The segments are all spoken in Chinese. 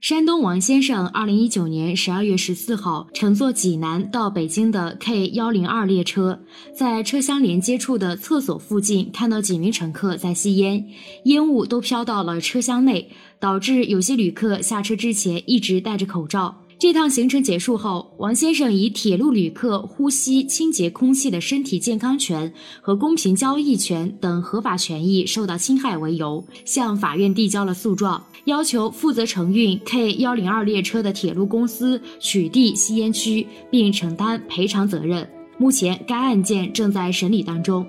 山东王先生二零一九年十二月十四号乘坐济南到北京的 K 幺零二列车，在车厢连接处的厕所附近看到几名乘客在吸烟，烟雾都飘到了车厢内，导致有些旅客下车之前一直戴着口罩。这趟行程结束后，王先生以铁路旅客呼吸清洁空气的身体健康权和公平交易权等合法权益受到侵害为由，向法院递交了诉状，要求负责承运 K 幺零二列车的铁路公司取缔吸烟区，并承担赔偿责任。目前，该案件正在审理当中。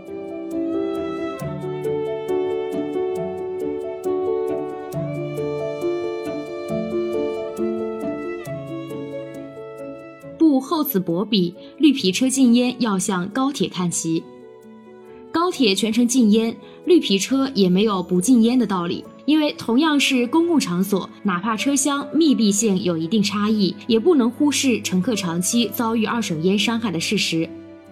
厚此薄彼，绿皮车禁烟要向高铁看齐。高铁全程禁烟，绿皮车也没有不禁烟的道理。因为同样是公共场所，哪怕车厢密闭性有一定差异，也不能忽视乘客长期遭遇二手烟伤害的事实。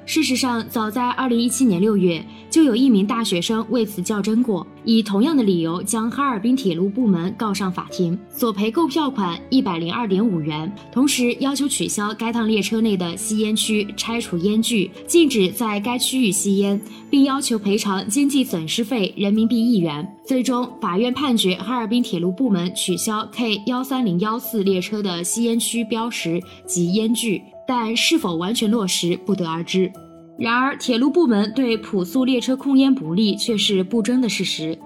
事实上，早在二零一七年六月，就有一名大学生为此较真过，以同样的理由将哈尔滨铁路部门告上法庭，索赔购票款一百零二点五元，同时要求取消该趟列车内的吸烟区，拆除烟具，禁止在该区域吸烟，并要求赔偿经济损失费人民币一元。最终，法院判决哈尔滨铁路部门取消 K 幺三零幺四列车的吸烟区标识及烟具。但是否完全落实不得而知。然而，铁路部门对普速列车控烟不力却是不争的事实。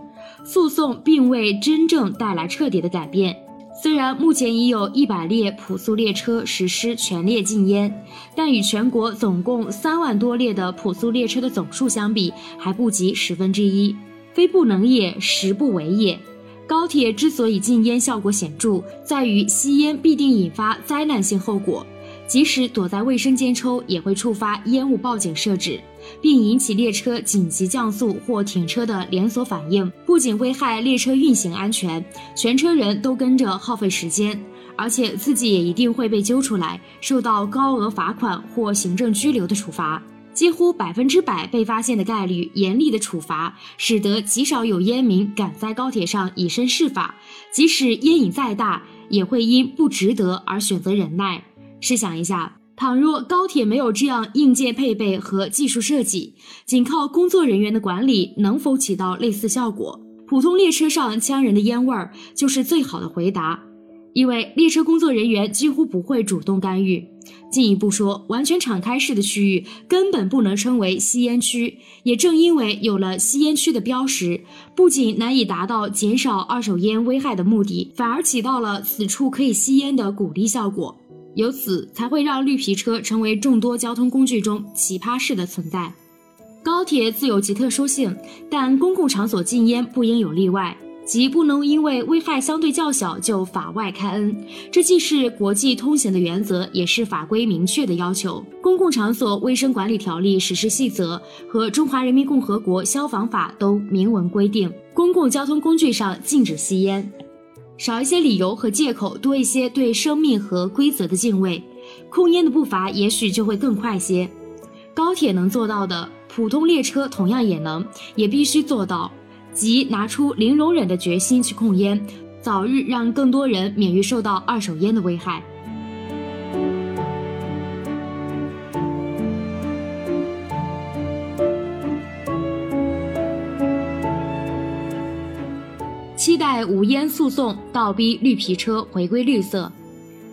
诉讼并未真正带来彻底的改变。虽然目前已有一百列普速列车实施全列禁烟，但与全国总共三万多列的普速列车的总数相比，还不及十分之一。非不能也，实不为也。高铁之所以禁烟效果显著，在于吸烟必定引发灾难性后果。即使躲在卫生间抽，也会触发烟雾报警设置，并引起列车紧急降速或停车的连锁反应，不仅危害列车运行安全，全车人都跟着耗费时间，而且自己也一定会被揪出来，受到高额罚款或行政拘留的处罚，几乎百分之百被发现的概率。严厉的处罚使得极少有烟民敢在高铁上以身试法，即使烟瘾再大，也会因不值得而选择忍耐。试想一下，倘若高铁没有这样硬件配备和技术设计，仅靠工作人员的管理，能否起到类似效果？普通列车上呛人的烟味儿就是最好的回答，因为列车工作人员几乎不会主动干预。进一步说，完全敞开式的区域根本不能称为吸烟区。也正因为有了吸烟区的标识，不仅难以达到减少二手烟危害的目的，反而起到了此处可以吸烟的鼓励效果。由此才会让绿皮车成为众多交通工具中奇葩式的存在。高铁自有其特殊性，但公共场所禁烟不应有例外，即不能因为危害相对较小就法外开恩。这既是国际通行的原则，也是法规明确的要求。《公共场所卫生管理条例实施细则》和《中华人民共和国消防法》都明文规定，公共交通工具上禁止吸烟。少一些理由和借口，多一些对生命和规则的敬畏，控烟的步伐也许就会更快些。高铁能做到的，普通列车同样也能，也必须做到，即拿出零容忍的决心去控烟，早日让更多人免于受到二手烟的危害。在无烟诉讼，倒逼绿皮车回归绿色。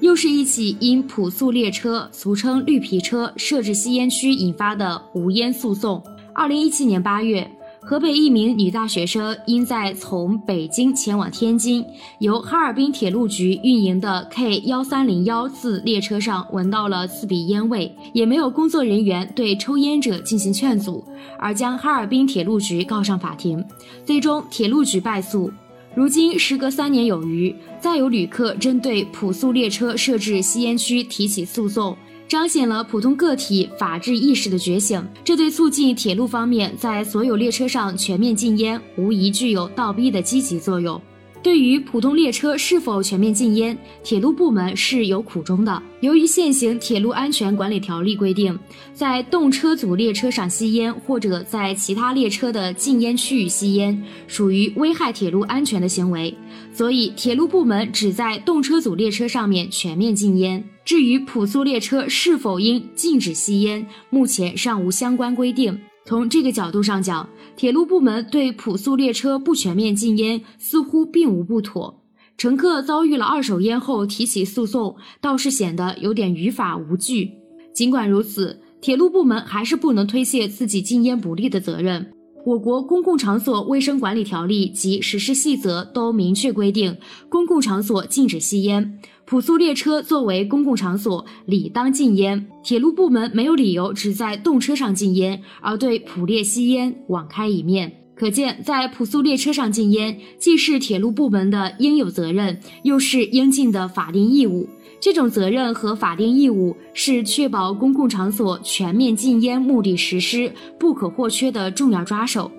又是一起因普速列车（俗称绿皮车）设置吸烟区引发的无烟诉讼。二零一七年八月，河北一名女大学生因在从北京前往天津由哈尔滨铁路局运营的 K 幺三零幺次列车上闻到了刺鼻烟味，也没有工作人员对抽烟者进行劝阻，而将哈尔滨铁路局告上法庭，最终铁路局败诉。如今时隔三年有余，再有旅客针对普速列车设置吸烟区提起诉讼，彰显了普通个体法治意识的觉醒。这对促进铁路方面在所有列车上全面禁烟，无疑具有倒逼的积极作用。对于普通列车是否全面禁烟，铁路部门是有苦衷的。由于现行《铁路安全管理条例》规定，在动车组列车上吸烟或者在其他列车的禁烟区域吸烟，属于危害铁路安全的行为，所以铁路部门只在动车组列车上面全面禁烟。至于普速列车是否应禁止吸烟，目前尚无相关规定。从这个角度上讲，铁路部门对普速列车不全面禁烟似乎并无不妥。乘客遭遇了二手烟后提起诉讼，倒是显得有点于法无据。尽管如此，铁路部门还是不能推卸自己禁烟不力的责任。我国公共场所卫生管理条例及实施细则都明确规定，公共场所禁止吸烟。普速列车作为公共场所，理当禁烟。铁路部门没有理由只在动车上禁烟，而对普列吸烟网开一面。可见，在普速列车上禁烟，既是铁路部门的应有责任，又是应尽的法定义务。这种责任和法定义务是确保公共场所全面禁烟目的实施不可或缺的重要抓手。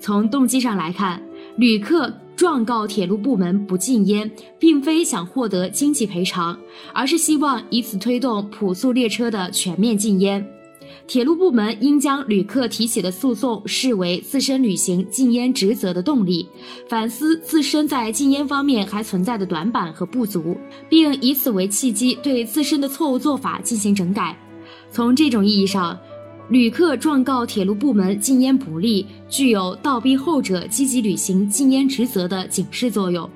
从动机上来看，旅客。状告铁路部门不禁烟，并非想获得经济赔偿，而是希望以此推动普速列车的全面禁烟。铁路部门应将旅客提起的诉讼视为自身履行禁烟职责的动力，反思自身在禁烟方面还存在的短板和不足，并以此为契机对自身的错误做法进行整改。从这种意义上，旅客状告铁路部门禁烟不力，具有倒逼后者积极履行禁烟职责的警示作用。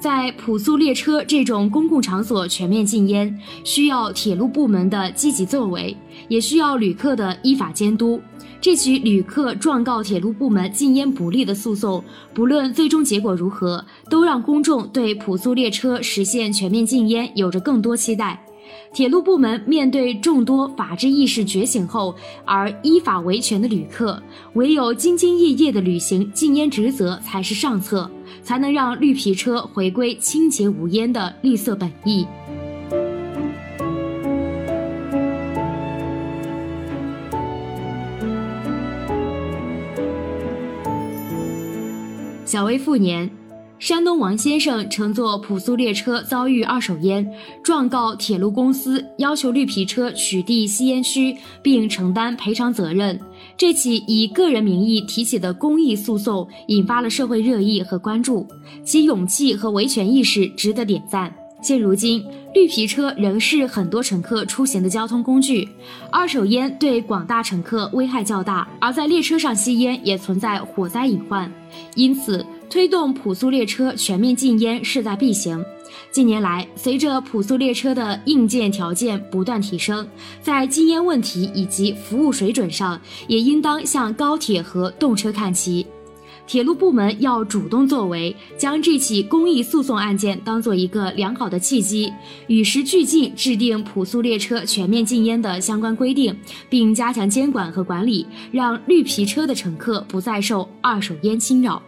在普速列车这种公共场所全面禁烟，需要铁路部门的积极作为，也需要旅客的依法监督。这起旅客状告铁路部门禁烟不力的诉讼，不论最终结果如何，都让公众对普速列车实现全面禁烟有着更多期待。铁路部门面对众多法治意识觉醒后而依法维权的旅客，唯有兢兢业业地履行禁烟职责才是上策，才能让绿皮车回归清洁无烟的绿色本意。小微复年。山东王先生乘坐普速列车遭遇二手烟，状告铁路公司，要求绿皮车取缔吸烟区，并承担赔偿责任。这起以个人名义提起的公益诉讼引发了社会热议和关注，其勇气和维权意识值得点赞。现如今，绿皮车仍是很多乘客出行的交通工具，二手烟对广大乘客危害较大，而在列车上吸烟也存在火灾隐患，因此。推动普速列车全面禁烟势在必行。近年来，随着普速列车的硬件条件不断提升，在禁烟问题以及服务水准上，也应当向高铁和动车看齐。铁路部门要主动作为，将这起公益诉讼案件当做一个良好的契机，与时俱进制定普速列车全面禁烟的相关规定，并加强监管和管理，让绿皮车的乘客不再受二手烟侵扰。